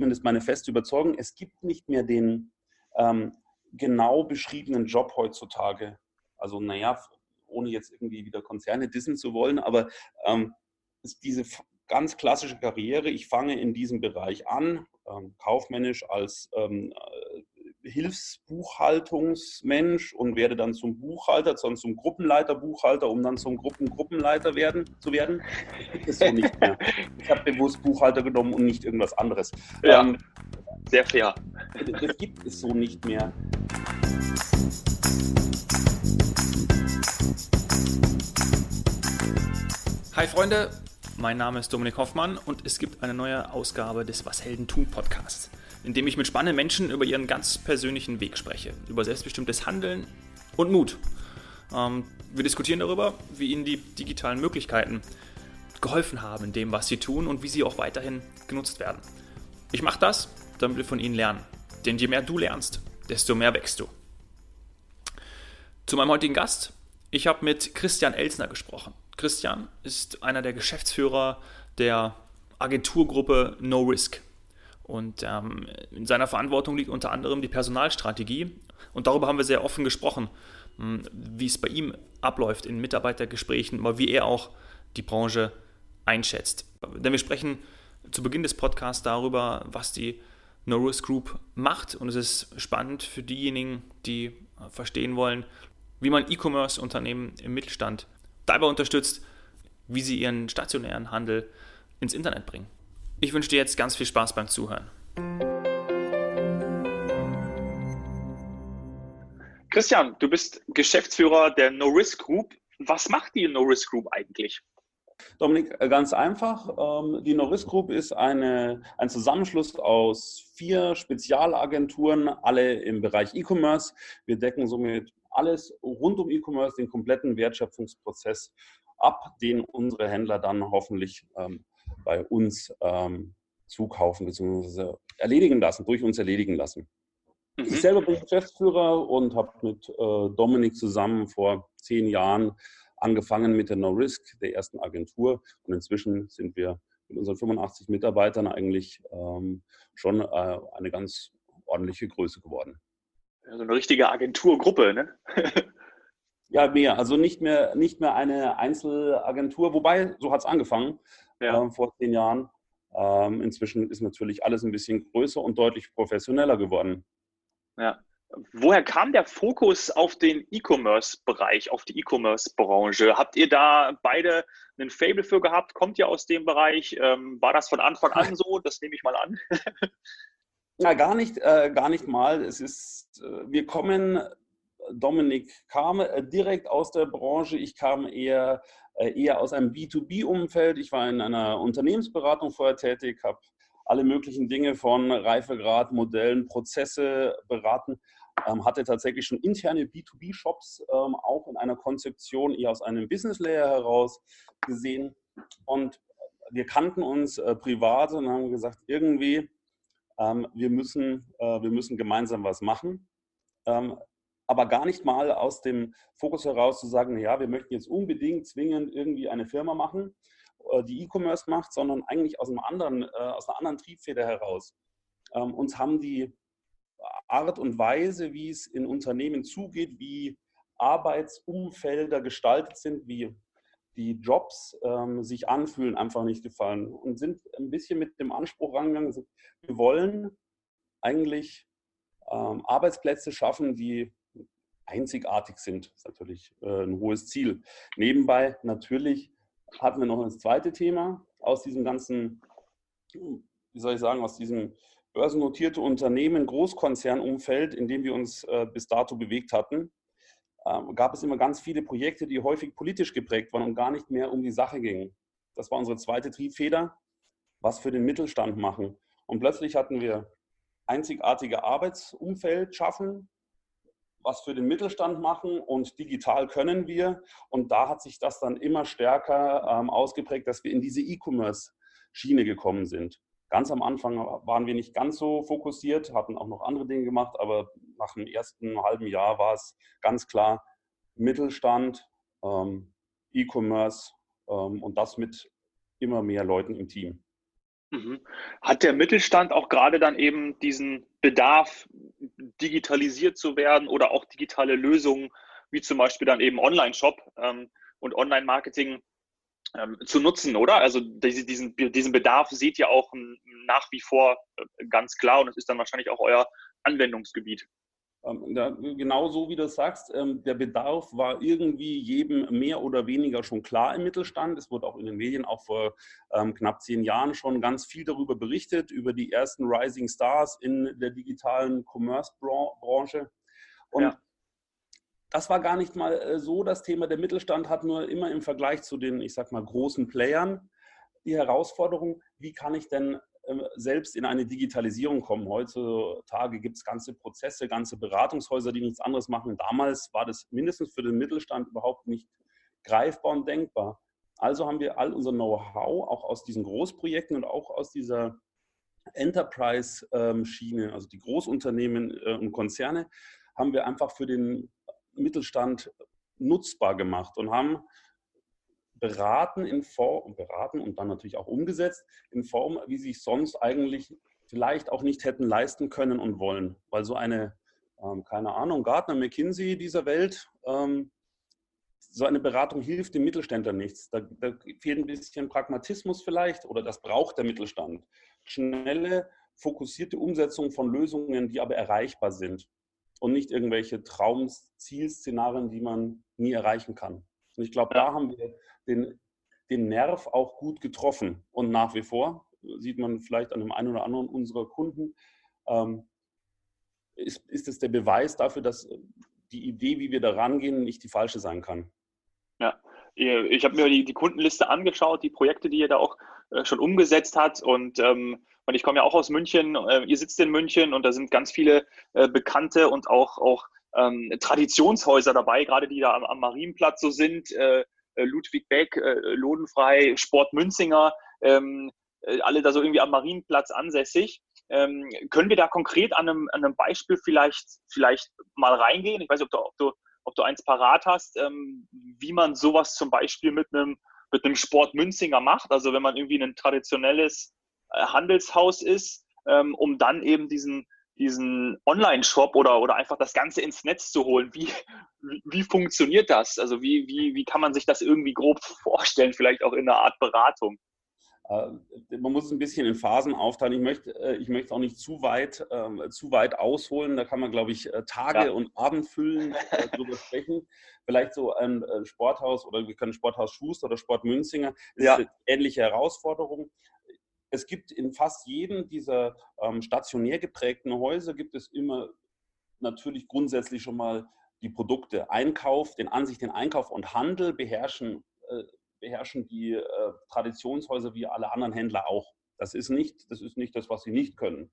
zumindest meine feste Überzeugung, es gibt nicht mehr den ähm, genau beschriebenen Job heutzutage. Also naja, ohne jetzt irgendwie wieder Konzerne dissen zu wollen, aber ähm, diese ganz klassische Karriere, ich fange in diesem Bereich an, ähm, kaufmännisch als ähm, äh, Hilfsbuchhaltungsmensch und werde dann zum Buchhalter, dann zum Gruppenleiter Buchhalter, um dann zum Gruppengruppenleiter werden, zu werden. Das gibt es so nicht mehr. Ich habe bewusst Buchhalter genommen und nicht irgendwas anderes. Ja, ähm, sehr fair. Das gibt es so nicht mehr. Hi Freunde, mein Name ist Dominik Hoffmann und es gibt eine neue Ausgabe des Was Helden tun Podcasts, in dem ich mit spannenden Menschen über ihren ganz persönlichen Weg spreche, über selbstbestimmtes Handeln und Mut. Ähm, wir diskutieren darüber, wie ihnen die digitalen Möglichkeiten geholfen haben in dem, was sie tun und wie sie auch weiterhin genutzt werden. Ich mache das, damit wir von ihnen lernen. Denn je mehr du lernst, desto mehr wächst du. Zu meinem heutigen Gast. Ich habe mit Christian Elsner gesprochen. Christian ist einer der Geschäftsführer der Agenturgruppe No Risk. Und ähm, in seiner Verantwortung liegt unter anderem die Personalstrategie. Und darüber haben wir sehr offen gesprochen, hm, wie es bei ihm abläuft in Mitarbeitergesprächen, aber wie er auch die Branche einschätzt. Denn wir sprechen zu Beginn des Podcasts darüber, was die No Risk Group macht. Und es ist spannend für diejenigen, die verstehen wollen, wie man E-Commerce-Unternehmen im Mittelstand dabei unterstützt, wie sie ihren stationären Handel ins Internet bringen. Ich wünsche dir jetzt ganz viel Spaß beim Zuhören. Christian, du bist Geschäftsführer der No Risk Group. Was macht die No Risk Group eigentlich? Dominik, äh, ganz einfach. Ähm, die No Risk Group ist eine, ein Zusammenschluss aus vier Spezialagenturen, alle im Bereich E-Commerce. Wir decken somit alles rund um E-Commerce, den kompletten Wertschöpfungsprozess ab, den unsere Händler dann hoffentlich ähm, bei uns ähm, zukaufen bzw. erledigen lassen, durch uns erledigen lassen. Mhm. Ich selber bin Geschäftsführer und habe mit äh, Dominik zusammen vor zehn Jahren angefangen mit der No Risk, der ersten Agentur. Und inzwischen sind wir mit unseren 85 Mitarbeitern eigentlich ähm, schon äh, eine ganz ordentliche Größe geworden so eine richtige Agenturgruppe, ne? ja, mehr. Also nicht mehr, nicht mehr eine Einzelagentur, wobei, so hat es angefangen ja. äh, vor zehn Jahren. Ähm, inzwischen ist natürlich alles ein bisschen größer und deutlich professioneller geworden. Ja. Woher kam der Fokus auf den E-Commerce-Bereich, auf die E-Commerce-Branche? Habt ihr da beide einen Fable für gehabt? Kommt ihr aus dem Bereich? Ähm, war das von Anfang an so? Das nehme ich mal an. Ja, gar nicht, äh, gar nicht mal. Es ist, äh, wir kommen, Dominik kam äh, direkt aus der Branche. Ich kam eher, äh, eher aus einem B2B-Umfeld. Ich war in einer Unternehmensberatung vorher tätig, habe alle möglichen Dinge von Reifegrad, Modellen, Prozesse beraten. Ähm, hatte tatsächlich schon interne B2B-Shops ähm, auch in einer Konzeption eher aus einem Business-Layer heraus gesehen. Und wir kannten uns äh, privat und haben gesagt, irgendwie ähm, wir, müssen, wir müssen gemeinsam was machen. Aber gar nicht mal aus dem Fokus heraus zu sagen, ja, wir möchten jetzt unbedingt zwingend irgendwie eine Firma machen, äh, die E-Commerce macht, sondern eigentlich aus, einem anderen, äh, aus einer anderen Triebfeder heraus. Ähm, uns haben die Art und Weise, wie es in Unternehmen zugeht, wie Arbeitsumfelder gestaltet sind, wie die Jobs ähm, sich anfühlen, einfach nicht gefallen und sind ein bisschen mit dem Anspruch rangegangen, wir wollen eigentlich ähm, Arbeitsplätze schaffen, die einzigartig sind. Das ist natürlich äh, ein hohes Ziel. Nebenbei natürlich hatten wir noch das zweite Thema aus diesem ganzen, wie soll ich sagen, aus diesem börsennotierte Unternehmen, Großkonzernumfeld, in dem wir uns äh, bis dato bewegt hatten ähm, gab es immer ganz viele Projekte, die häufig politisch geprägt waren und gar nicht mehr um die Sache gingen. Das war unsere zweite Triebfeder, was für den Mittelstand machen. Und plötzlich hatten wir einzigartige Arbeitsumfeld schaffen, was für den Mittelstand machen und digital können wir. Und da hat sich das dann immer stärker ähm, ausgeprägt, dass wir in diese E-Commerce-Schiene gekommen sind. Ganz am Anfang waren wir nicht ganz so fokussiert, hatten auch noch andere Dinge gemacht, aber nach dem ersten halben Jahr war es ganz klar Mittelstand, ähm, E-Commerce ähm, und das mit immer mehr Leuten im Team. Mhm. Hat der Mittelstand auch gerade dann eben diesen Bedarf, digitalisiert zu werden oder auch digitale Lösungen, wie zum Beispiel dann eben Online-Shop ähm, und Online-Marketing ähm, zu nutzen, oder? Also diesen, diesen Bedarf seht ihr auch nach wie vor äh, ganz klar und es ist dann wahrscheinlich auch euer Anwendungsgebiet. Ähm, da, genau so wie du sagst, ähm, der Bedarf war irgendwie jedem mehr oder weniger schon klar im Mittelstand. Es wurde auch in den Medien auch vor ähm, knapp zehn Jahren schon ganz viel darüber berichtet, über die ersten Rising Stars in der digitalen Commerce-Branche. Und ja. das war gar nicht mal äh, so das Thema. Der Mittelstand hat nur immer im Vergleich zu den, ich sag mal, großen Playern die Herausforderung, wie kann ich denn selbst in eine Digitalisierung kommen. Heutzutage gibt es ganze Prozesse, ganze Beratungshäuser, die nichts anderes machen. Damals war das mindestens für den Mittelstand überhaupt nicht greifbar und denkbar. Also haben wir all unser Know-how auch aus diesen Großprojekten und auch aus dieser Enterprise-Schiene, also die Großunternehmen äh, und Konzerne, haben wir einfach für den Mittelstand nutzbar gemacht und haben beraten in Form, beraten und dann natürlich auch umgesetzt in Form, wie sie es sonst eigentlich vielleicht auch nicht hätten leisten können und wollen. Weil so eine, ähm, keine Ahnung, Gartner, McKinsey dieser Welt, ähm, so eine Beratung hilft dem Mittelständler nichts. Da, da, fehlt ein bisschen Pragmatismus vielleicht oder das braucht der Mittelstand. Schnelle, fokussierte Umsetzung von Lösungen, die aber erreichbar sind und nicht irgendwelche Traum-Zielszenarien, die man nie erreichen kann. Und ich glaube, da haben wir den, den Nerv auch gut getroffen. Und nach wie vor, sieht man vielleicht an dem einen oder anderen unserer Kunden, ähm, ist, ist es der Beweis dafür, dass die Idee, wie wir da rangehen, nicht die falsche sein kann. Ja, ich habe mir die, die, Kundenliste angeschaut, die Projekte, die ihr da auch äh, schon umgesetzt habt. Und, ähm, ich komme ja auch aus München. Äh, ihr sitzt in München und da sind ganz viele äh, bekannte und auch, auch ähm, Traditionshäuser dabei, gerade die da am, am Marienplatz so sind. Äh, Ludwig Beck, äh, Lodenfrei, Sport Münzinger, ähm, äh, alle da so irgendwie am Marienplatz ansässig. Ähm, können wir da konkret an einem, an einem Beispiel vielleicht, vielleicht mal reingehen? Ich weiß nicht, ob du, ob du, ob du eins parat hast, ähm, wie man sowas zum Beispiel mit einem, mit einem Sport Münzinger macht. Also wenn man irgendwie ein traditionelles Handelshaus ist, ähm, um dann eben diesen, diesen Online-Shop oder, oder einfach das Ganze ins Netz zu holen. Wie, wie, wie, funktioniert das? Also wie, wie, wie kann man sich das irgendwie grob vorstellen, vielleicht auch in einer Art Beratung? Äh, man muss es ein bisschen in Phasen aufteilen. Ich möchte, äh, ich möchte auch nicht zu weit, äh, zu weit ausholen. Da kann man, glaube ich, Tage ja. und Abend füllen, darüber sprechen. Vielleicht so ein Sporthaus oder wir können Sporthaus Schuster oder Sport Münzinger. Das ja. ist eine ähnliche Herausforderung es gibt in fast jedem dieser ähm, stationär geprägten Häuser gibt es immer natürlich grundsätzlich schon mal die Produkte. Einkauf, den Ansicht, den Einkauf und Handel beherrschen, äh, beherrschen die äh, Traditionshäuser wie alle anderen Händler auch. Das ist nicht, das ist nicht das, was sie nicht können.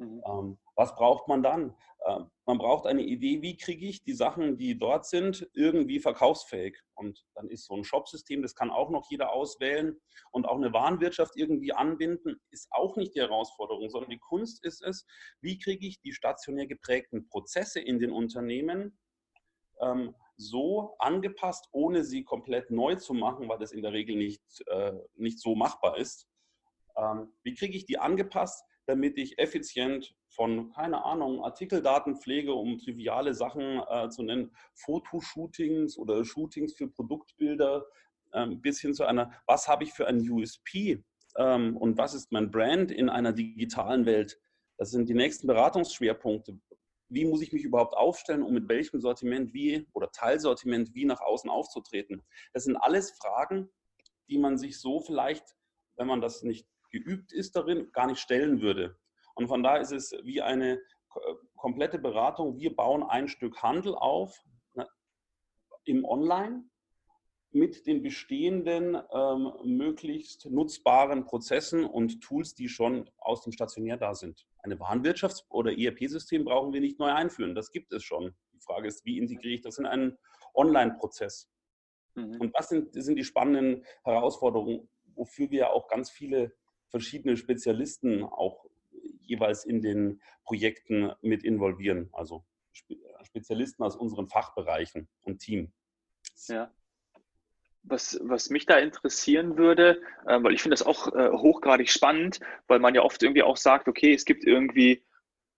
Mhm. Ähm, was braucht man dann? Äh, man braucht eine Idee, wie kriege ich die Sachen, die dort sind, irgendwie verkaufsfähig. Und dann ist so ein Shopsystem, das kann auch noch jeder auswählen. Und auch eine Warenwirtschaft irgendwie anbinden, ist auch nicht die Herausforderung, sondern die Kunst ist es, wie kriege ich die stationär geprägten Prozesse in den Unternehmen ähm, so angepasst, ohne sie komplett neu zu machen, weil das in der Regel nicht, äh, nicht so machbar ist. Ähm, wie kriege ich die angepasst, damit ich effizient von, keine Ahnung, Artikeldatenpflege, um triviale Sachen äh, zu nennen, Fotoshootings oder Shootings für Produktbilder, ähm, bis hin zu einer, was habe ich für ein USP ähm, und was ist mein Brand in einer digitalen Welt? Das sind die nächsten Beratungsschwerpunkte. Wie muss ich mich überhaupt aufstellen, um mit welchem Sortiment wie oder Teilsortiment wie nach außen aufzutreten? Das sind alles Fragen, die man sich so vielleicht, wenn man das nicht geübt ist darin, gar nicht stellen würde. Und von daher ist es wie eine äh, komplette Beratung. Wir bauen ein Stück Handel auf ne, im Online mit den bestehenden ähm, möglichst nutzbaren Prozessen und Tools, die schon aus dem Stationär da sind. Eine Warenwirtschafts- oder ERP-System brauchen wir nicht neu einführen. Das gibt es schon. Die Frage ist, wie integriere ich das in einen Online-Prozess? Mhm. Und das sind, das sind die spannenden Herausforderungen, wofür wir auch ganz viele verschiedene Spezialisten auch jeweils in den Projekten mit involvieren. Also Spezialisten aus unseren Fachbereichen und Team. Ja. was, was mich da interessieren würde, äh, weil ich finde das auch äh, hochgradig spannend, weil man ja oft irgendwie auch sagt, okay, es gibt irgendwie,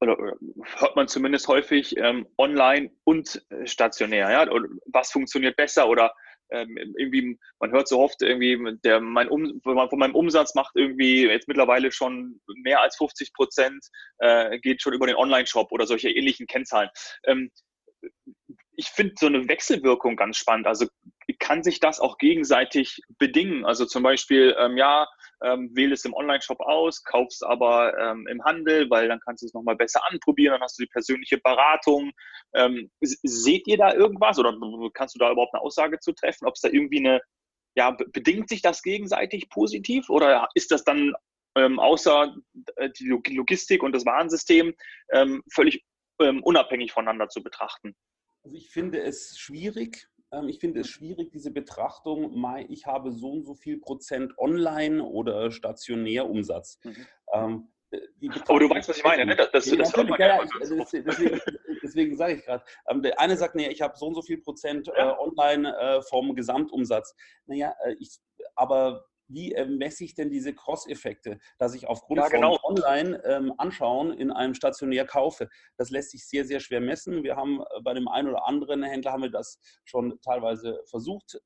oder, oder hört man zumindest häufig, ähm, online und äh, stationär, ja, was funktioniert besser oder ähm, irgendwie, man hört so oft irgendwie, der, mein um, von meinem Umsatz macht irgendwie jetzt mittlerweile schon mehr als 50 Prozent, äh, geht schon über den Online-Shop oder solche ähnlichen Kennzahlen. Ähm, ich finde so eine Wechselwirkung ganz spannend. Also kann sich das auch gegenseitig bedingen. Also zum Beispiel, ähm, ja, ähm, wähle es im Online-Shop aus, kauf es aber ähm, im Handel, weil dann kannst du es nochmal besser anprobieren, dann hast du die persönliche Beratung. Ähm, seht ihr da irgendwas oder kannst du da überhaupt eine Aussage zu treffen, ob es da irgendwie eine, ja, bedingt sich das gegenseitig positiv oder ist das dann ähm, außer äh, die Logistik und das Warensystem ähm, völlig ähm, unabhängig voneinander zu betrachten? Also ich finde es schwierig, ähm, ich finde es schwierig, diese Betrachtung, ich habe so und so viel Prozent Online oder stationär Umsatz. Mhm. Ähm, aber du weißt, was ich meine, ne? Das, das, das hört man ja, ja deswegen, deswegen, sage ich gerade. Ähm, der eine sagt, nee, ich habe so und so viel Prozent äh, online äh, vom Gesamtumsatz. Naja, äh, ich, aber wie äh, messe ich denn diese Cross-Effekte, dass ich aufgrund ja, genau. von online ähm, anschauen in einem stationär kaufe? Das lässt sich sehr, sehr schwer messen. Wir haben äh, bei dem einen oder anderen Händler haben wir das schon teilweise versucht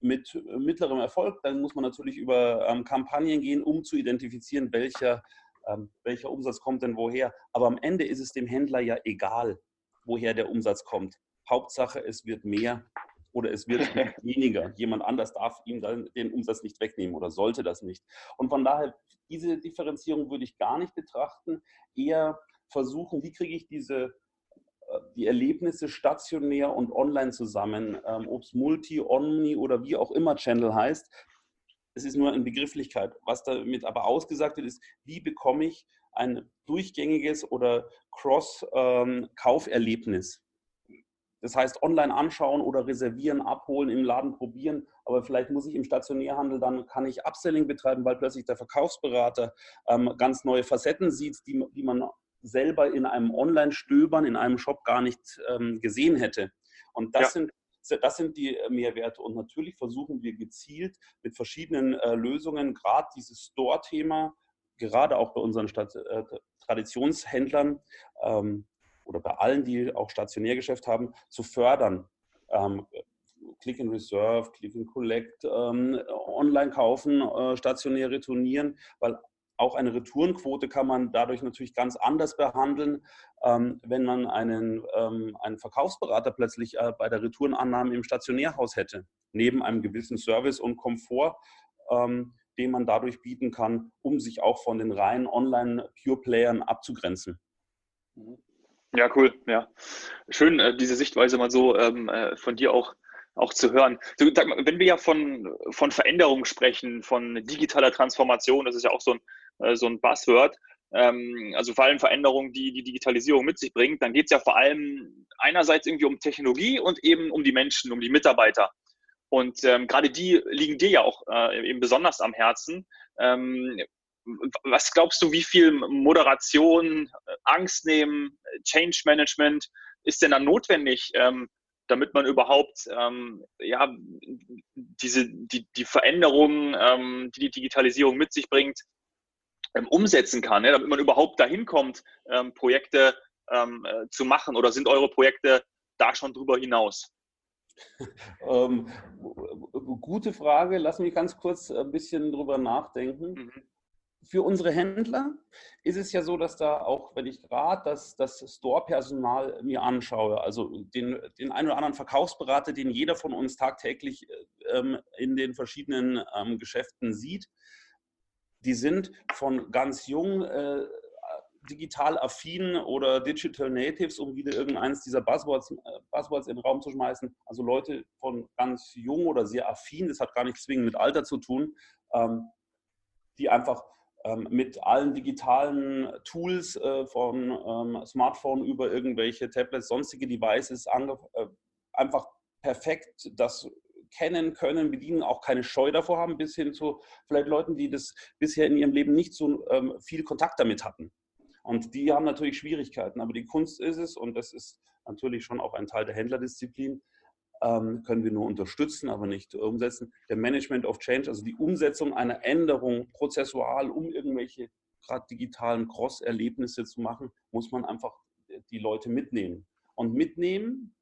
mit äh, mittlerem Erfolg. Dann muss man natürlich über ähm, Kampagnen gehen, um zu identifizieren, welcher, ähm, welcher Umsatz kommt denn woher. Aber am Ende ist es dem Händler ja egal, woher der Umsatz kommt. Hauptsache, es wird mehr oder es wird weniger. Jemand anders darf ihm dann den Umsatz nicht wegnehmen oder sollte das nicht. Und von daher, diese Differenzierung würde ich gar nicht betrachten, eher versuchen, wie kriege ich diese äh, die Erlebnisse stationär und online zusammen, ähm, ob es Multi, Omni oder wie auch immer Channel heißt. Es ist nur eine Begrifflichkeit. Was damit aber ausgesagt wird, ist, wie bekomme ich ein durchgängiges oder Cross-Kauferlebnis? Das heißt, online anschauen oder reservieren, abholen, im Laden probieren. Aber vielleicht muss ich im Stationärhandel, dann kann ich Upselling betreiben, weil plötzlich der Verkaufsberater ähm, ganz neue Facetten sieht, die, die man selber in einem Online-Stöbern, in einem Shop gar nicht ähm, gesehen hätte. Und das ja. sind das sind die äh, Mehrwerte. Und natürlich versuchen wir gezielt mit verschiedenen äh, Lösungen, gerade dieses Store-Thema, gerade auch bei unseren Stadt, äh, Traditionshändlern, ähm, oder bei allen, die auch Stationärgeschäft haben, zu fördern. Ähm, Click and Reserve, Click and Collect, ähm, online kaufen, äh, stationär retournieren, weil auch eine Retourenquote kann man dadurch natürlich ganz anders behandeln, ähm, wenn man einen, ähm, einen Verkaufsberater plötzlich äh, bei der Retourenannahme im Stationärhaus hätte, neben einem gewissen Service und Komfort, ähm, den man dadurch bieten kann, um sich auch von den reinen Online-Pure-Playern abzugrenzen. Mhm. Ja, cool. Ja, schön, äh, diese Sichtweise mal so ähm, äh, von dir auch auch zu hören. So, mal, wenn wir ja von, von Veränderungen sprechen, von digitaler Transformation, das ist ja auch so ein, äh, so ein Buzzword, ähm, also vor allem Veränderungen, die die Digitalisierung mit sich bringt, dann geht es ja vor allem einerseits irgendwie um Technologie und eben um die Menschen, um die Mitarbeiter. Und ähm, gerade die liegen dir ja auch äh, eben besonders am Herzen. Was glaubst du, wie viel Moderation, Angst nehmen, Change Management ist denn dann notwendig, ähm, damit man überhaupt ähm, ja, diese, die, die Veränderungen, ähm, die die Digitalisierung mit sich bringt, ähm, umsetzen kann, ja, damit man überhaupt dahin kommt, ähm, Projekte ähm, äh, zu machen? Oder sind eure Projekte da schon drüber hinaus? gute Frage. Lass mich ganz kurz ein bisschen drüber nachdenken. Mhm für unsere Händler ist es ja so, dass da auch, wenn ich gerade das, das Store-Personal mir anschaue, also den, den einen oder anderen Verkaufsberater, den jeder von uns tagtäglich ähm, in den verschiedenen ähm, Geschäften sieht, die sind von ganz jung äh, digital affin oder Digital Natives, um wieder irgendeines dieser Buzzwords, äh, Buzzwords in den Raum zu schmeißen. Also Leute von ganz jung oder sehr affin, das hat gar nichts zwingend mit Alter zu tun, ähm, die einfach mit allen digitalen Tools äh, von ähm, Smartphone über irgendwelche Tablets, sonstige Devices äh, einfach perfekt das kennen können, bedienen, auch keine Scheu davor haben, bis hin zu vielleicht Leuten, die das bisher in ihrem Leben nicht so ähm, viel Kontakt damit hatten. Und die haben natürlich Schwierigkeiten, aber die Kunst ist es, und das ist natürlich schon auch ein Teil der Händlerdisziplin, ähm, können wir nur unterstützen, aber nicht umsetzen. Der Management of Change, also die Umsetzung einer Änderung prozessual, um irgendwelche gerade digitalen Cross-Erlebnisse zu machen, muss man einfach die Leute mitnehmen. Und mitnehmen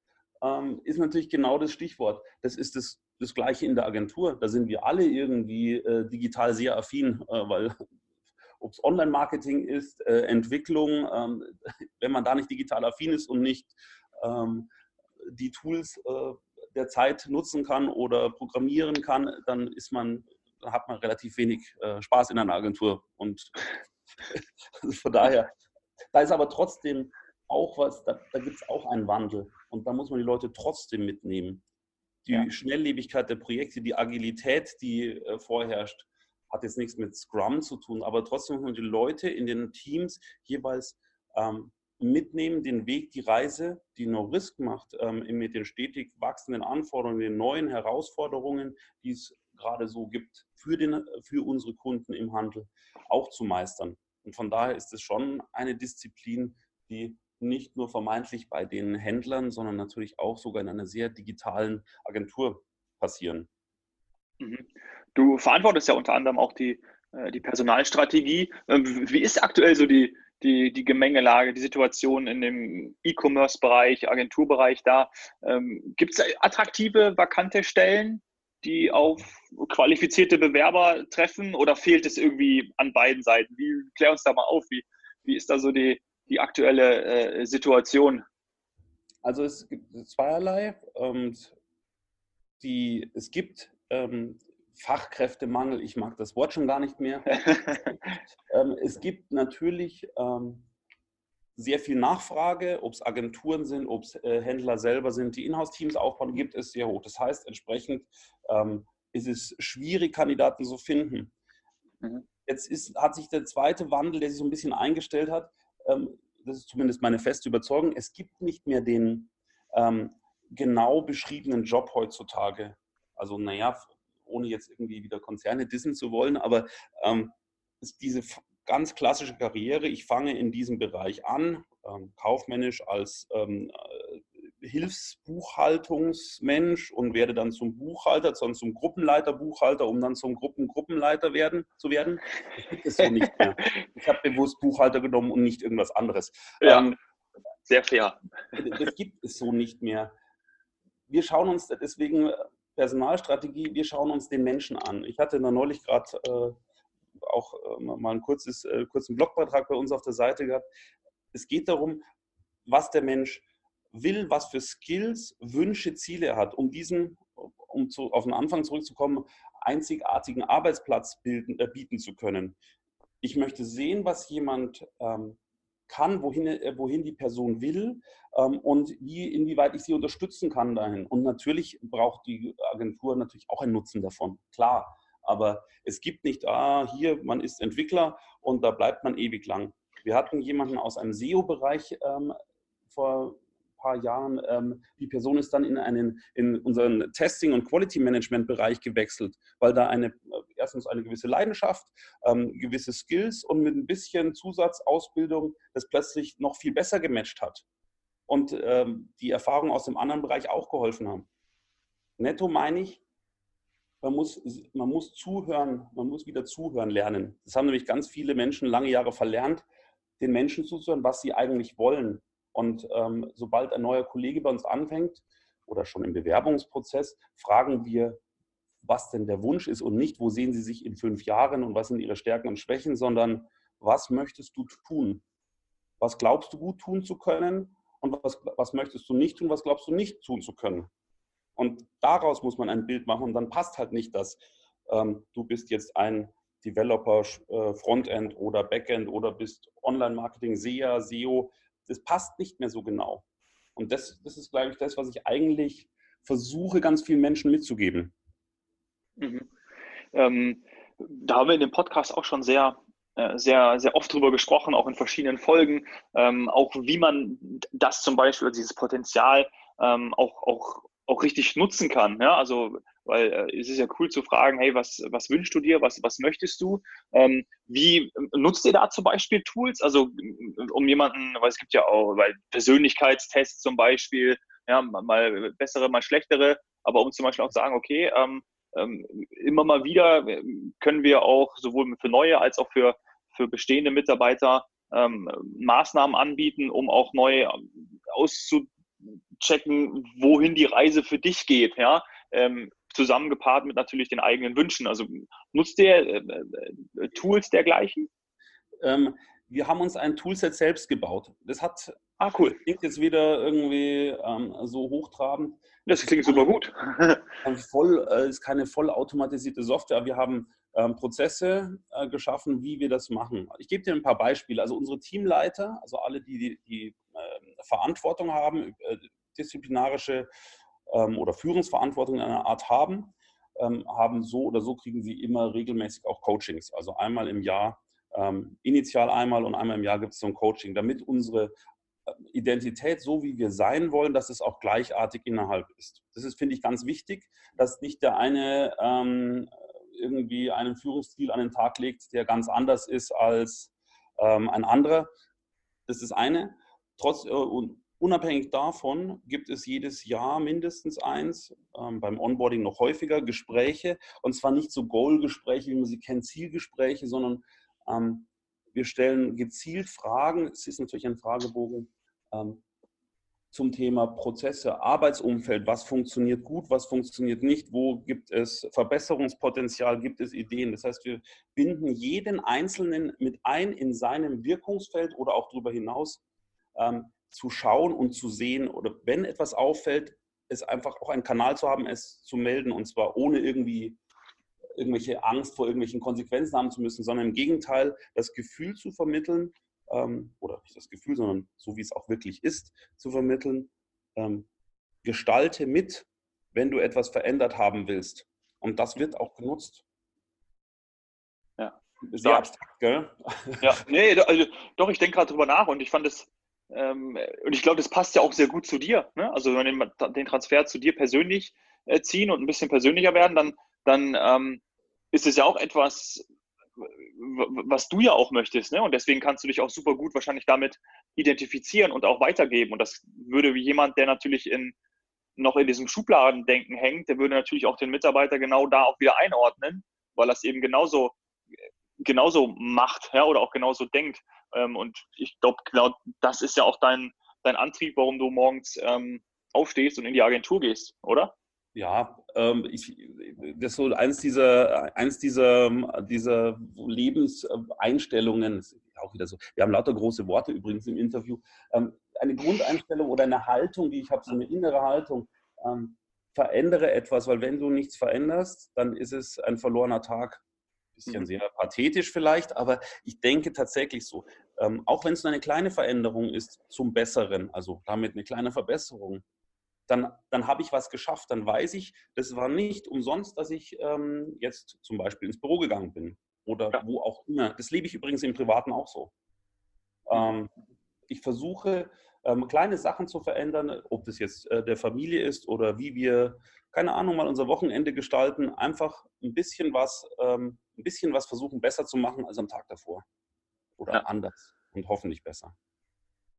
ähm, ist natürlich genau das Stichwort. Das ist das, das Gleiche in der Agentur. Da sind wir alle irgendwie äh, digital sehr affin, äh, weil ob es Online-Marketing ist, äh, Entwicklung, ähm, wenn man da nicht digital affin ist und nicht ähm, die Tools äh, der Zeit nutzen kann oder programmieren kann, dann ist man, dann hat man relativ wenig äh, Spaß in einer Agentur. Und von daher, da ist aber trotzdem auch was, da, da gibt es auch einen Wandel. Und da muss man die Leute trotzdem mitnehmen. Die ja. Schnelllebigkeit der Projekte, die Agilität, die äh, vorherrscht, hat jetzt nichts mit Scrum zu tun, aber trotzdem muss man die Leute in den Teams jeweils ähm, mitnehmen, den Weg, die Reise, die No Risk macht, ähm, mit den stetig wachsenden Anforderungen, den neuen Herausforderungen, die es gerade so gibt, für, den, für unsere Kunden im Handel auch zu meistern. Und von daher ist es schon eine Disziplin, die nicht nur vermeintlich bei den Händlern, sondern natürlich auch sogar in einer sehr digitalen Agentur passieren. Mhm. Du verantwortest ja unter anderem auch die, äh, die Personalstrategie. Ähm, wie ist aktuell so die, die, die Gemengelage, die Situation in dem E-Commerce-Bereich, Agenturbereich da? Ähm, Gibt es attraktive, vakante Stellen, die auf qualifizierte Bewerber treffen oder fehlt es irgendwie an beiden Seiten? Wie, klär uns da mal auf, wie, wie ist da so die, die aktuelle äh, Situation? Also es gibt zweierlei. Und die, es gibt ähm, Fachkräftemangel, ich mag das Wort schon gar nicht mehr. ähm, es gibt natürlich ähm, sehr viel Nachfrage, ob es Agenturen sind, ob es äh, Händler selber sind, die Inhouse-Teams aufbauen, gibt es sehr hoch. Das heißt, entsprechend ähm, ist es schwierig, Kandidaten zu finden. Mhm. Jetzt ist, hat sich der zweite Wandel, der sich so ein bisschen eingestellt hat, das ist zumindest meine feste Überzeugung, es gibt nicht mehr den genau beschriebenen Job heutzutage. Also, naja, ohne jetzt irgendwie wieder Konzerne dissen zu wollen, aber ähm, diese ganz klassische Karriere, ich fange in diesem Bereich an, ähm, kaufmännisch als ähm, Hilfsbuchhaltungsmensch und werde dann zum Buchhalter, dann zum Gruppenleiter Buchhalter, um dann zum Gruppengruppenleiter werden, zu werden. Das gibt es so nicht mehr. Ich habe bewusst Buchhalter genommen und nicht irgendwas anderes. Ja, ähm, sehr fair. Das gibt es so nicht mehr. Wir schauen uns deswegen äh, Personalstrategie, wir schauen uns den Menschen an. Ich hatte da neulich gerade äh, auch äh, mal einen kurzes, äh, kurzen Blogbeitrag bei uns auf der Seite gehabt. Es geht darum, was der Mensch will, was für Skills, Wünsche, Ziele er hat, um diesen, um zu, auf den Anfang zurückzukommen, einzigartigen Arbeitsplatz bilden, äh, bieten zu können. Ich möchte sehen, was jemand ähm, kann, wohin, äh, wohin die Person will ähm, und wie, inwieweit ich sie unterstützen kann dahin. Und natürlich braucht die Agentur natürlich auch einen Nutzen davon, klar. Aber es gibt nicht, ah, hier, man ist Entwickler und da bleibt man ewig lang. Wir hatten jemanden aus einem SEO-Bereich ähm, vor paar Jahren. Ähm, die Person ist dann in, einen, in unseren Testing- und Quality-Management-Bereich gewechselt, weil da eine, äh, erstens eine gewisse Leidenschaft, ähm, gewisse Skills und mit ein bisschen Zusatzausbildung das plötzlich noch viel besser gematcht hat. Und ähm, die Erfahrungen aus dem anderen Bereich auch geholfen haben. Netto meine ich, man muss, man muss zuhören, man muss wieder zuhören lernen. Das haben nämlich ganz viele Menschen lange Jahre verlernt, den Menschen zuzuhören, was sie eigentlich wollen. Und ähm, sobald ein neuer Kollege bei uns anfängt oder schon im Bewerbungsprozess, fragen wir, was denn der Wunsch ist und nicht, wo sehen Sie sich in fünf Jahren und was sind Ihre Stärken und Schwächen, sondern was möchtest du tun? Was glaubst du gut tun zu können und was, was möchtest du nicht tun, was glaubst du nicht tun zu können? Und daraus muss man ein Bild machen und dann passt halt nicht dass ähm, du bist jetzt ein Developer, äh, Frontend oder Backend oder bist Online-Marketing, SEA, SEO das passt nicht mehr so genau. Und das, das ist, glaube ich, das, was ich eigentlich versuche, ganz vielen Menschen mitzugeben. Mhm. Ähm, da haben wir in dem Podcast auch schon sehr, äh, sehr, sehr oft drüber gesprochen, auch in verschiedenen Folgen, ähm, auch wie man das zum Beispiel, dieses Potenzial ähm, auch, auch, auch richtig nutzen kann. Ja? Also weil äh, es ist ja cool zu fragen, hey, was, was wünschst du dir, was, was möchtest du? Ähm, wie nutzt ihr da zum Beispiel Tools? Also um jemanden, weil es gibt ja auch weil Persönlichkeitstests zum Beispiel, ja, mal bessere, mal schlechtere, aber um zum Beispiel auch zu sagen, okay, ähm, ähm, immer mal wieder können wir auch sowohl für neue als auch für, für bestehende Mitarbeiter ähm, Maßnahmen anbieten, um auch neu auszuchecken, wohin die Reise für dich geht, ja, ähm, zusammengepaart mit natürlich den eigenen Wünschen. Also nutzt ihr äh, äh, Tools dergleichen? Ähm, wir haben uns ein Toolset selbst gebaut. Das hat, ah, cool. klingt jetzt wieder irgendwie ähm, so hochtrabend. Das klingt super gut. voll, äh, ist keine vollautomatisierte Software. Wir haben ähm, Prozesse äh, geschaffen, wie wir das machen. Ich gebe dir ein paar Beispiele. Also unsere Teamleiter, also alle, die die, die äh, Verantwortung haben, äh, disziplinarische ähm, oder Führungsverantwortung in einer Art haben, ähm, haben so oder so kriegen sie immer regelmäßig auch Coachings. Also einmal im Jahr, ähm, initial einmal und einmal im Jahr gibt es so ein Coaching, damit unsere äh, Identität, so wie wir sein wollen, dass es auch gleichartig innerhalb ist. Das ist, finde ich, ganz wichtig, dass nicht der eine ähm, irgendwie einen Führungsstil an den Tag legt, der ganz anders ist als ähm, ein anderer. Das ist eine. Trotz, äh, unabhängig davon gibt es jedes Jahr mindestens eins, ähm, beim Onboarding noch häufiger, Gespräche. Und zwar nicht so Goal-Gespräche, wie man sie kennt, Zielgespräche, sondern ähm, wir stellen gezielt Fragen. Es ist natürlich ein Fragebogen. Ähm, zum Thema Prozesse, Arbeitsumfeld, was funktioniert gut, was funktioniert nicht, wo gibt es Verbesserungspotenzial, gibt es Ideen. Das heißt, wir binden jeden Einzelnen mit ein in seinem Wirkungsfeld oder auch darüber hinaus ähm, zu schauen und zu sehen oder wenn etwas auffällt, ist einfach auch einen Kanal zu haben, es zu melden und zwar ohne irgendwie irgendwelche Angst vor irgendwelchen Konsequenzen haben zu müssen, sondern im Gegenteil das Gefühl zu vermitteln, ähm, oder nicht das Gefühl, sondern so wie es auch wirklich ist, zu vermitteln. Ähm, gestalte mit, wenn du etwas verändert haben willst. Und das wird auch genutzt. Ja. Sehr abstrakt, gell? Ja, nee, also, doch, ich denke gerade drüber nach und ich fand es, ähm, und ich glaube, das passt ja auch sehr gut zu dir. Ne? Also, wenn wir den Transfer zu dir persönlich äh, ziehen und ein bisschen persönlicher werden, dann, dann ähm, ist es ja auch etwas, was du ja auch möchtest. Ne? Und deswegen kannst du dich auch super gut wahrscheinlich damit identifizieren und auch weitergeben. Und das würde wie jemand, der natürlich in, noch in diesem Schubladendenken hängt, der würde natürlich auch den Mitarbeiter genau da auch wieder einordnen, weil das eben genauso, genauso macht ja, oder auch genauso denkt. Ähm, und ich glaube, genau das ist ja auch dein, dein Antrieb, warum du morgens ähm, aufstehst und in die Agentur gehst, oder? Ja, ähm, ich, das ist so eins dieser, eins dieser, dieser Lebenseinstellungen, auch wieder so, wir haben lauter große Worte übrigens im Interview, ähm, eine Grundeinstellung oder eine Haltung, die ich habe, so eine innere Haltung, ähm, verändere etwas, weil wenn du nichts veränderst, dann ist es ein verlorener Tag. Bisschen mhm. sehr pathetisch vielleicht, aber ich denke tatsächlich so. Ähm, auch wenn es nur eine kleine Veränderung ist zum Besseren, also damit eine kleine Verbesserung, dann, dann habe ich was geschafft. Dann weiß ich, das war nicht umsonst, dass ich ähm, jetzt zum Beispiel ins Büro gegangen bin oder ja. wo auch immer. Das lebe ich übrigens im Privaten auch so. Ähm, ich versuche, ähm, kleine Sachen zu verändern, ob das jetzt äh, der Familie ist oder wie wir, keine Ahnung, mal unser Wochenende gestalten. Einfach ein bisschen was, ähm, ein bisschen was versuchen, besser zu machen als am Tag davor. Oder ja. anders und hoffentlich besser.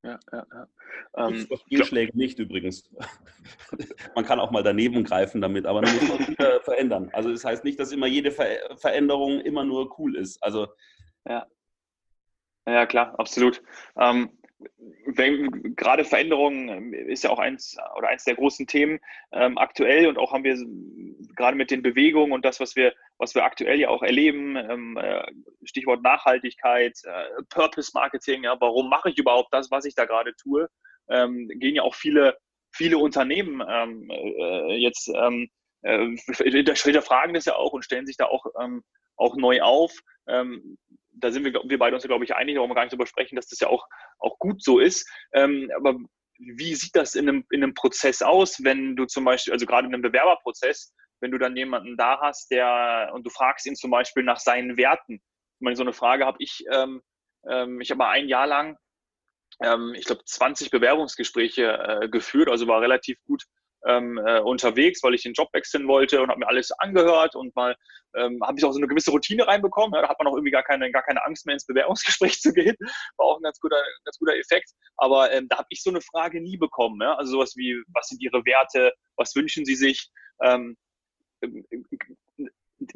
Ja, ja, ja. Ähm, Fehlschläge nicht übrigens. man kann auch mal daneben greifen damit, aber man muss man wieder verändern. Also das heißt nicht, dass immer jede Ver Veränderung immer nur cool ist. Also ja. Ja, klar, absolut. Ähm, wenn, gerade Veränderungen ist ja auch eins oder eins der großen Themen ähm, aktuell und auch haben wir gerade mit den Bewegungen und das, was wir, was wir aktuell ja auch erleben, ähm, äh, Stichwort Nachhaltigkeit, äh, Purpose Marketing, ja, warum mache ich überhaupt das, was ich da gerade tue, ähm, gehen ja auch viele, viele Unternehmen ähm, äh, jetzt ähm, äh, hinterfragen das ja auch und stellen sich da auch, auch neu auf. Ähm, da sind wir, wir beide uns, glaube ich, einig, da wollen wir gar nicht drüber sprechen, dass das ja auch, auch gut so ist. Ähm, aber wie sieht das in einem, in einem Prozess aus, wenn du zum Beispiel, also gerade in einem Bewerberprozess, wenn du dann jemanden da hast, der, und du fragst ihn zum Beispiel nach seinen Werten. Ich meine, so eine Frage habe ich, ähm, ähm, ich habe mal ein Jahr lang, ähm, ich glaube, 20 Bewerbungsgespräche äh, geführt, also war relativ gut ähm, äh, unterwegs, weil ich den Job wechseln wollte und habe mir alles angehört und mal ähm, habe ich auch so eine gewisse Routine reinbekommen. Ja, da hat man auch irgendwie gar keine, gar keine Angst mehr ins Bewerbungsgespräch zu gehen. War auch ein ganz guter, ganz guter Effekt. Aber ähm, da habe ich so eine Frage nie bekommen. Ja? Also sowas wie, was sind Ihre Werte? Was wünschen Sie sich? Ähm,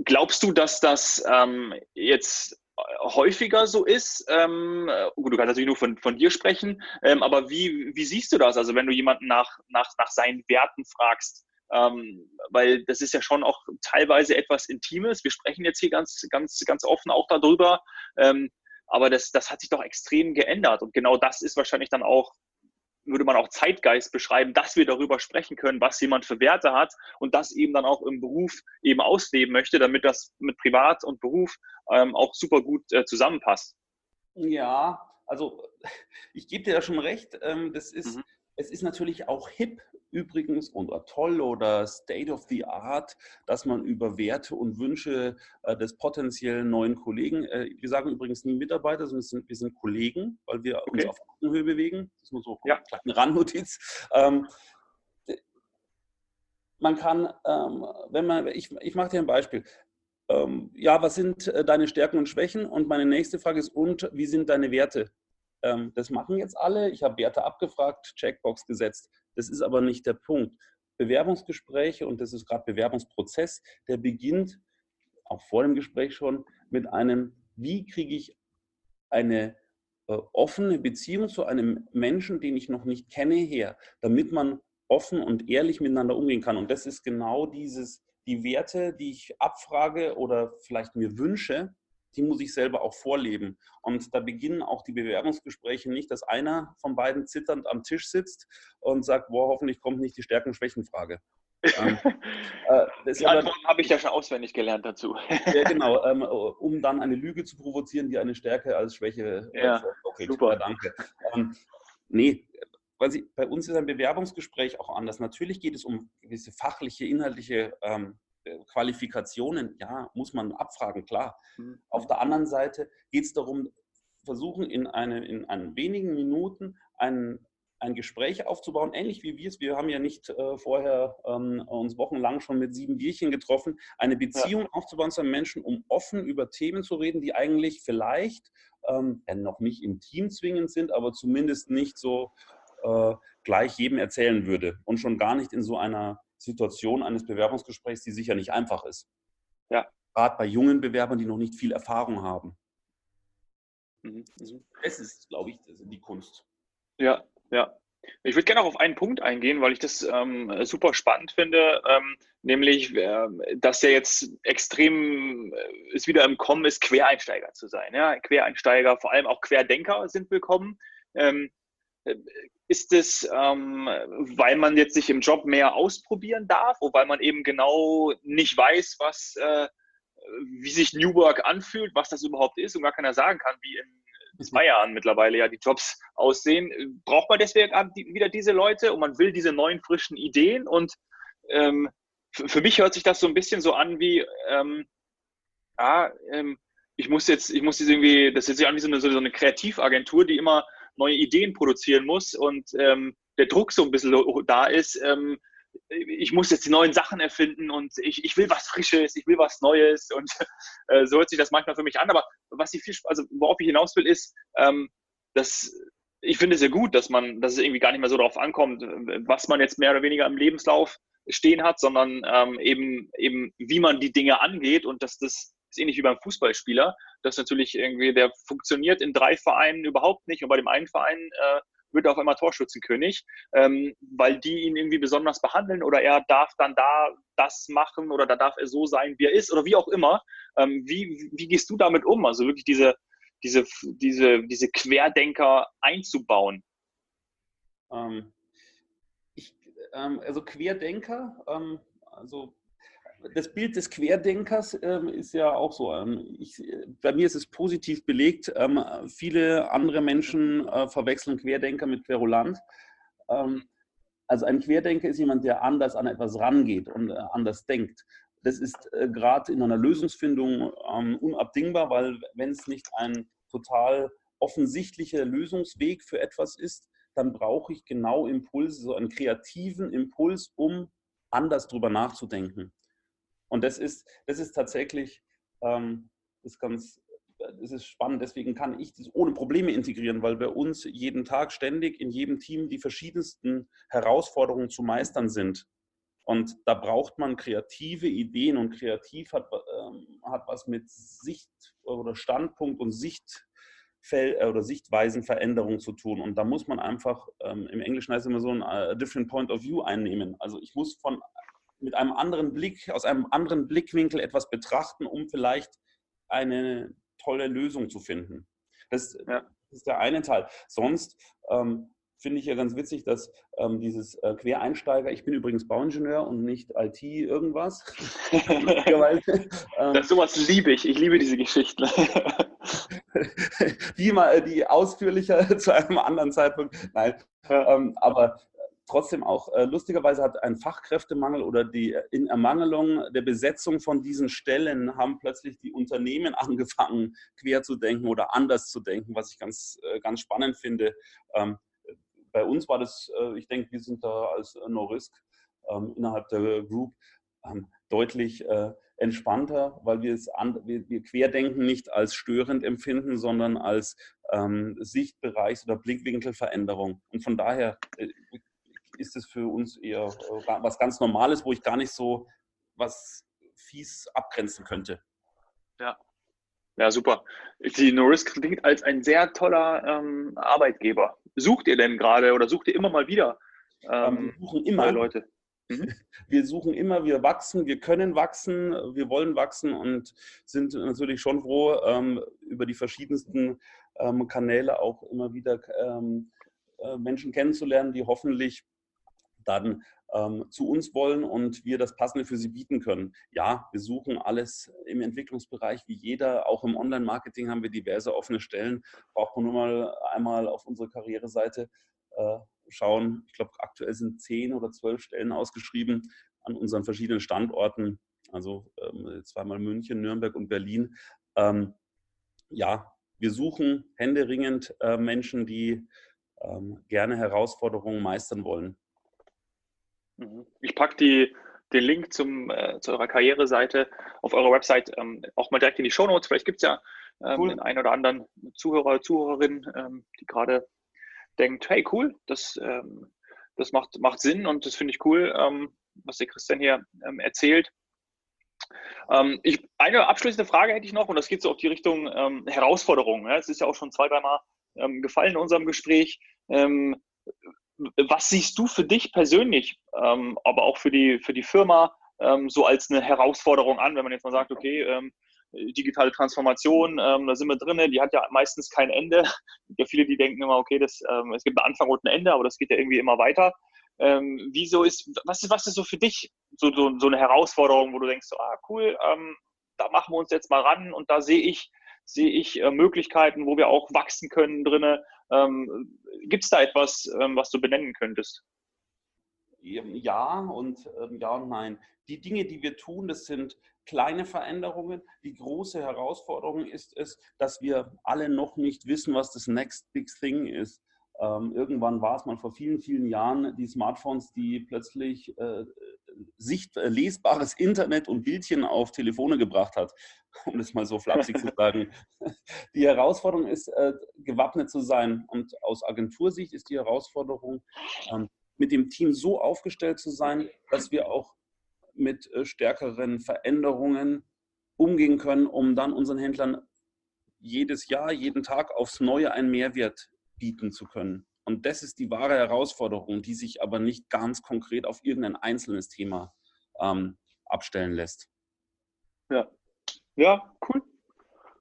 glaubst du, dass das ähm, jetzt häufiger so ist. Ähm, gut, du kannst natürlich nur von, von dir sprechen, ähm, aber wie, wie siehst du das? Also wenn du jemanden nach, nach, nach seinen Werten fragst, ähm, weil das ist ja schon auch teilweise etwas Intimes. Wir sprechen jetzt hier ganz, ganz, ganz offen auch darüber. Ähm, aber das, das hat sich doch extrem geändert. Und genau das ist wahrscheinlich dann auch würde man auch Zeitgeist beschreiben, dass wir darüber sprechen können, was jemand für Werte hat und das eben dann auch im Beruf eben ausleben möchte, damit das mit Privat und Beruf ähm, auch super gut äh, zusammenpasst. Ja, also ich gebe dir da schon recht. Ähm, das ist, mhm. Es ist natürlich auch hip, übrigens oder toll oder State of the Art, dass man über Werte und Wünsche äh, des potenziellen neuen Kollegen, äh, wir sagen übrigens nie Mitarbeiter, sondern wir sind, wir sind Kollegen, weil wir okay. uns auf Augenhöhe bewegen. Das ist nur so ja. eine Randnotiz. Ähm, man kann, ähm, wenn man, ich, ich mache dir ein Beispiel. Ähm, ja, was sind äh, deine Stärken und Schwächen? Und meine nächste Frage ist, und wie sind deine Werte? Ähm, das machen jetzt alle. Ich habe Werte abgefragt, Checkbox gesetzt. Das ist aber nicht der Punkt. Bewerbungsgespräche, und das ist gerade Bewerbungsprozess, der beginnt auch vor dem Gespräch schon mit einem, wie kriege ich eine äh, offene Beziehung zu einem Menschen, den ich noch nicht kenne, her, damit man offen und ehrlich miteinander umgehen kann. Und das ist genau dieses, die Werte, die ich abfrage oder vielleicht mir wünsche, die muss ich selber auch vorleben. Und da beginnen auch die Bewerbungsgespräche nicht, dass einer von beiden zitternd am Tisch sitzt und sagt, boah, hoffentlich kommt nicht die Stärken-Schwächen-Frage. ähm, äh, die habe ich ja schon auswendig gelernt dazu. ja, genau, ähm, um dann eine Lüge zu provozieren, die eine Stärke als Schwäche. Äh, ja, okay, super, danke. Ähm, nee, weil sie, bei uns ist ein Bewerbungsgespräch auch anders. Natürlich geht es um gewisse fachliche, inhaltliche ähm, Qualifikationen, ja, muss man abfragen, klar. Mhm. Auf der anderen Seite geht es darum, versuchen in, eine, in einen wenigen Minuten ein, ein Gespräch aufzubauen, ähnlich wie wir es. Wir haben ja nicht äh, vorher ähm, uns wochenlang schon mit sieben Bierchen getroffen, eine Beziehung ja. aufzubauen zu einem Menschen, um offen über Themen zu reden, die eigentlich vielleicht ähm, ja, noch nicht intim zwingend sind, aber zumindest nicht so äh, gleich jedem erzählen würde und schon gar nicht in so einer Situation eines Bewerbungsgesprächs, die sicher nicht einfach ist. Ja. Gerade bei jungen Bewerbern, die noch nicht viel Erfahrung haben. Mhm. Das ist, glaube ich, die Kunst. Ja, ja. Ich würde gerne auch auf einen Punkt eingehen, weil ich das ähm, super spannend finde, ähm, nämlich, äh, dass ja jetzt extrem äh, es wieder im Kommen ist, Quereinsteiger zu sein. Ja? Quereinsteiger, vor allem auch Querdenker sind willkommen. Ähm, äh, ist es, ähm, weil man jetzt sich im Job mehr ausprobieren darf, wobei man eben genau nicht weiß, was, äh, wie sich New Work anfühlt, was das überhaupt ist und gar keiner sagen kann, wie in zwei Jahren mittlerweile ja die Jobs aussehen. Braucht man deswegen wieder diese Leute und man will diese neuen frischen Ideen und ähm, für mich hört sich das so ein bisschen so an wie, ähm, ja, ähm, ich muss jetzt, ich muss jetzt irgendwie, das ist ja an wie so eine, so eine Kreativagentur, die immer neue Ideen produzieren muss und ähm, der Druck so ein bisschen da ist, ähm, ich muss jetzt die neuen Sachen erfinden und ich, ich will was Frisches, ich will was Neues und äh, so hört sich das manchmal für mich an. Aber was ich viel, also worauf ich hinaus will, ist, ähm, dass ich finde es sehr gut, dass man, dass es irgendwie gar nicht mehr so darauf ankommt, was man jetzt mehr oder weniger im Lebenslauf stehen hat, sondern ähm, eben, eben, wie man die Dinge angeht und dass das ist ähnlich wie beim Fußballspieler, dass natürlich irgendwie, der funktioniert in drei Vereinen überhaupt nicht und bei dem einen Verein äh, wird er auf einmal Torschützenkönig, ähm, weil die ihn irgendwie besonders behandeln oder er darf dann da das machen oder da darf er so sein, wie er ist oder wie auch immer. Ähm, wie, wie gehst du damit um? Also wirklich diese, diese, diese, diese Querdenker einzubauen? Ähm, ich, ähm, also Querdenker, ähm, also das Bild des Querdenkers ähm, ist ja auch so. Ähm, ich, bei mir ist es positiv belegt. Ähm, viele andere Menschen äh, verwechseln Querdenker mit Querulant. Ähm, also ein Querdenker ist jemand, der anders an etwas rangeht und äh, anders denkt. Das ist äh, gerade in einer Lösungsfindung ähm, unabdingbar, weil wenn es nicht ein total offensichtlicher Lösungsweg für etwas ist, dann brauche ich genau Impulse, so einen kreativen Impuls, um anders drüber nachzudenken. Und das ist, das ist tatsächlich ähm, das ganz, das ist spannend. Deswegen kann ich das ohne Probleme integrieren, weil bei uns jeden Tag ständig in jedem Team die verschiedensten Herausforderungen zu meistern sind. Und da braucht man kreative Ideen und kreativ hat, ähm, hat was mit Sicht oder Standpunkt und Sicht äh, oder Sichtweisenveränderung zu tun. Und da muss man einfach, ähm, im Englischen heißt es immer so ein uh, different point of view einnehmen. Also ich muss von mit einem anderen Blick, aus einem anderen Blickwinkel etwas betrachten, um vielleicht eine tolle Lösung zu finden. Das, ja. das ist der eine Teil. Sonst ähm, finde ich ja ganz witzig, dass ähm, dieses äh, Quereinsteiger, ich bin übrigens Bauingenieur und nicht IT irgendwas. ähm, das sowas liebe ich. Ich liebe diese Geschichten. die mal, die ausführlicher zu einem anderen Zeitpunkt. Nein, ja. ähm, aber trotzdem auch äh, lustigerweise hat ein Fachkräftemangel oder die in Ermangelung der Besetzung von diesen Stellen haben plötzlich die Unternehmen angefangen, quer zu denken oder anders zu denken, was ich ganz, äh, ganz spannend finde. Ähm, bei uns war das, äh, ich denke, wir sind da als No-Risk ähm, innerhalb der Group ähm, deutlich äh, entspannter, weil wir es an, wir, wir, Querdenken nicht als störend empfinden, sondern als ähm, Sichtbereichs- oder Blickwinkelveränderung. Und von daher äh, ist es für uns eher äh, was ganz Normales, wo ich gar nicht so was fies abgrenzen könnte. Ja. Ja, super. Die Norris klingt als ein sehr toller ähm, Arbeitgeber. Sucht ihr denn gerade oder sucht ihr immer mal wieder ähm, wir suchen immer Leute? Mhm. Wir suchen immer, wir wachsen, wir können wachsen, wir wollen wachsen und sind natürlich schon froh, ähm, über die verschiedensten ähm, Kanäle auch immer wieder ähm, äh, Menschen kennenzulernen, die hoffentlich dann ähm, zu uns wollen und wir das Passende für sie bieten können. Ja, wir suchen alles im Entwicklungsbereich wie jeder. Auch im Online-Marketing haben wir diverse offene Stellen. Braucht man nur mal einmal auf unsere Karriereseite äh, schauen. Ich glaube, aktuell sind zehn oder zwölf Stellen ausgeschrieben an unseren verschiedenen Standorten. Also ähm, zweimal München, Nürnberg und Berlin. Ähm, ja, wir suchen händeringend äh, Menschen, die ähm, gerne Herausforderungen meistern wollen. Mhm. Ich packe die, den Link zum, äh, zu eurer Karriereseite auf eurer Website ähm, auch mal direkt in die Show Notes. Vielleicht gibt es ja ähm, cool. den einen oder anderen Zuhörer, Zuhörerin, ähm, die gerade denkt, hey cool, das, ähm, das macht, macht Sinn und das finde ich cool, ähm, was der Christian hier ähm, erzählt. ich, eine abschließende Frage hätte ich noch und das geht so auf die Richtung Herausforderungen. Es ist ja auch schon zwei, dreimal gefallen in unserem Gespräch was siehst du für dich persönlich, ähm, aber auch für die, für die Firma ähm, so als eine Herausforderung an, wenn man jetzt mal sagt, okay, ähm, digitale Transformation, ähm, da sind wir drin, die hat ja meistens kein Ende. Es gibt ja viele, die denken immer, okay, das, ähm, es gibt einen Anfang und ein Ende, aber das geht ja irgendwie immer weiter. Ähm, wieso ist, was ist, was ist so für dich so, so, so eine Herausforderung, wo du denkst, so, ah, cool, da machen wir uns jetzt mal ran und da sehe ich, sehe ich äh, Möglichkeiten, wo wir auch wachsen können drinne. Ähm, Gibt es da etwas, ähm, was du benennen könntest? Ja und ähm, ja und nein. Die Dinge, die wir tun, das sind kleine Veränderungen. Die große Herausforderung ist es, dass wir alle noch nicht wissen, was das Next Big Thing ist. Ähm, irgendwann war es mal vor vielen, vielen Jahren die Smartphones, die plötzlich äh, sicht, äh, lesbares Internet und Bildchen auf Telefone gebracht hat, um das mal so flapsig zu sagen. Die Herausforderung ist, äh, gewappnet zu sein. Und aus Agentursicht ist die Herausforderung, ähm, mit dem Team so aufgestellt zu sein, dass wir auch mit äh, stärkeren Veränderungen umgehen können, um dann unseren Händlern jedes Jahr, jeden Tag aufs Neue einen Mehrwert bieten zu können. Und das ist die wahre Herausforderung, die sich aber nicht ganz konkret auf irgendein einzelnes Thema ähm, abstellen lässt. Ja. Ja, cool.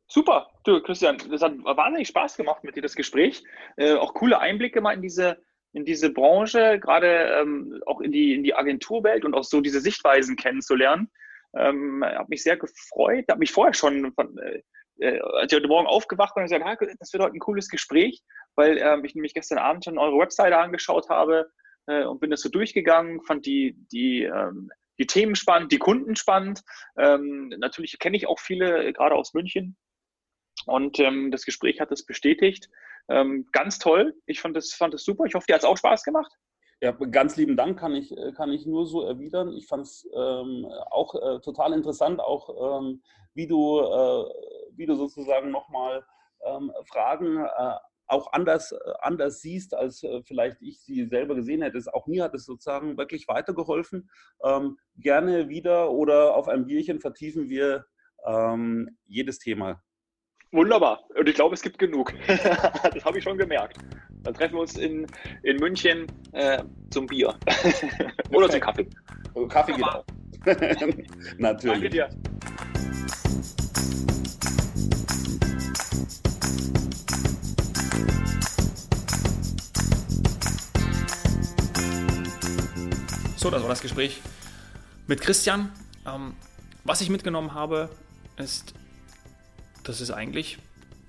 Super. Du, Christian, das hat wahnsinnig Spaß gemacht mit dir, das Gespräch. Äh, auch coole Einblicke mal in diese, in diese Branche, gerade ähm, auch in die, in die Agenturwelt und auch so diese Sichtweisen kennenzulernen. Ähm, habe mich sehr gefreut, habe mich vorher schon von, äh, äh, als ich heute Morgen aufgewacht bin und gesagt, ah, das wird heute ein cooles Gespräch, weil ähm, ich nämlich gestern Abend schon eure Webseite angeschaut habe äh, und bin das so durchgegangen, fand die, die, ähm, die Themen spannend, die Kunden spannend. Ähm, natürlich kenne ich auch viele, gerade aus München. Und ähm, das Gespräch hat das bestätigt. Ähm, ganz toll. Ich fand das, fand das super. Ich hoffe, dir hat es auch Spaß gemacht. Ja, ganz lieben Dank kann ich, kann ich nur so erwidern. Ich fand es ähm, auch äh, total interessant, auch ähm, wie, du, äh, wie du sozusagen nochmal ähm, Fragen äh, auch anders, äh, anders siehst, als äh, vielleicht ich sie selber gesehen hätte. Auch mir hat es sozusagen wirklich weitergeholfen. Ähm, gerne wieder oder auf ein Bierchen vertiefen wir ähm, jedes Thema. Wunderbar. Und ich glaube, es gibt genug. das habe ich schon gemerkt. Dann treffen wir uns in, in München äh, zum Bier. Oder zum Kaffee. Kaffee geht auch. Natürlich. Danke dir. So, das war das Gespräch mit Christian. Ähm, was ich mitgenommen habe, ist, dass es eigentlich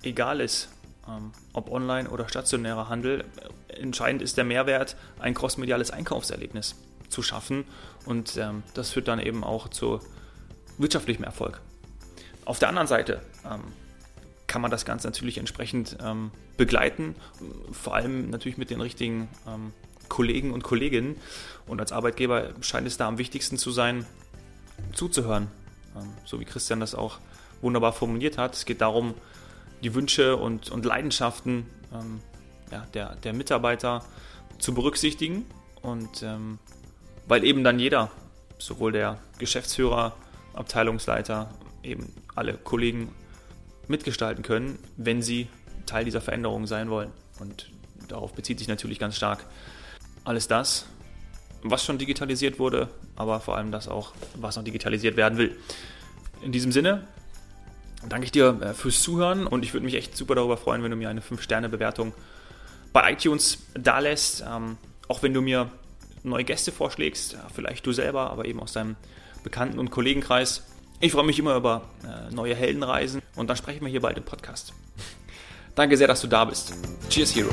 egal ist, ähm, ob online oder stationärer Handel. Entscheidend ist der Mehrwert, ein crossmediales Einkaufserlebnis zu schaffen und ähm, das führt dann eben auch zu wirtschaftlichem Erfolg. Auf der anderen Seite ähm, kann man das Ganze natürlich entsprechend begleiten, vor allem natürlich mit den richtigen Kollegen und Kolleginnen. Und als Arbeitgeber scheint es da am wichtigsten zu sein, zuzuhören. So wie Christian das auch wunderbar formuliert hat. Es geht darum, die Wünsche und, und Leidenschaften ähm, ja, der, der Mitarbeiter zu berücksichtigen. Und ähm, weil eben dann jeder, sowohl der Geschäftsführer, Abteilungsleiter, eben alle Kollegen mitgestalten können, wenn sie Teil dieser Veränderung sein wollen. Und darauf bezieht sich natürlich ganz stark alles das, was schon digitalisiert wurde, aber vor allem das auch, was noch digitalisiert werden will. In diesem Sinne danke ich dir äh, fürs Zuhören und ich würde mich echt super darüber freuen, wenn du mir eine 5-Sterne-Bewertung bei iTunes dalässt. Ähm, auch wenn du mir neue Gäste vorschlägst, vielleicht du selber, aber eben aus deinem Bekannten- und Kollegenkreis. Ich freue mich immer über äh, neue Heldenreisen und dann sprechen wir hier bald im Podcast. Danke sehr, dass du da bist. Cheers, Hero.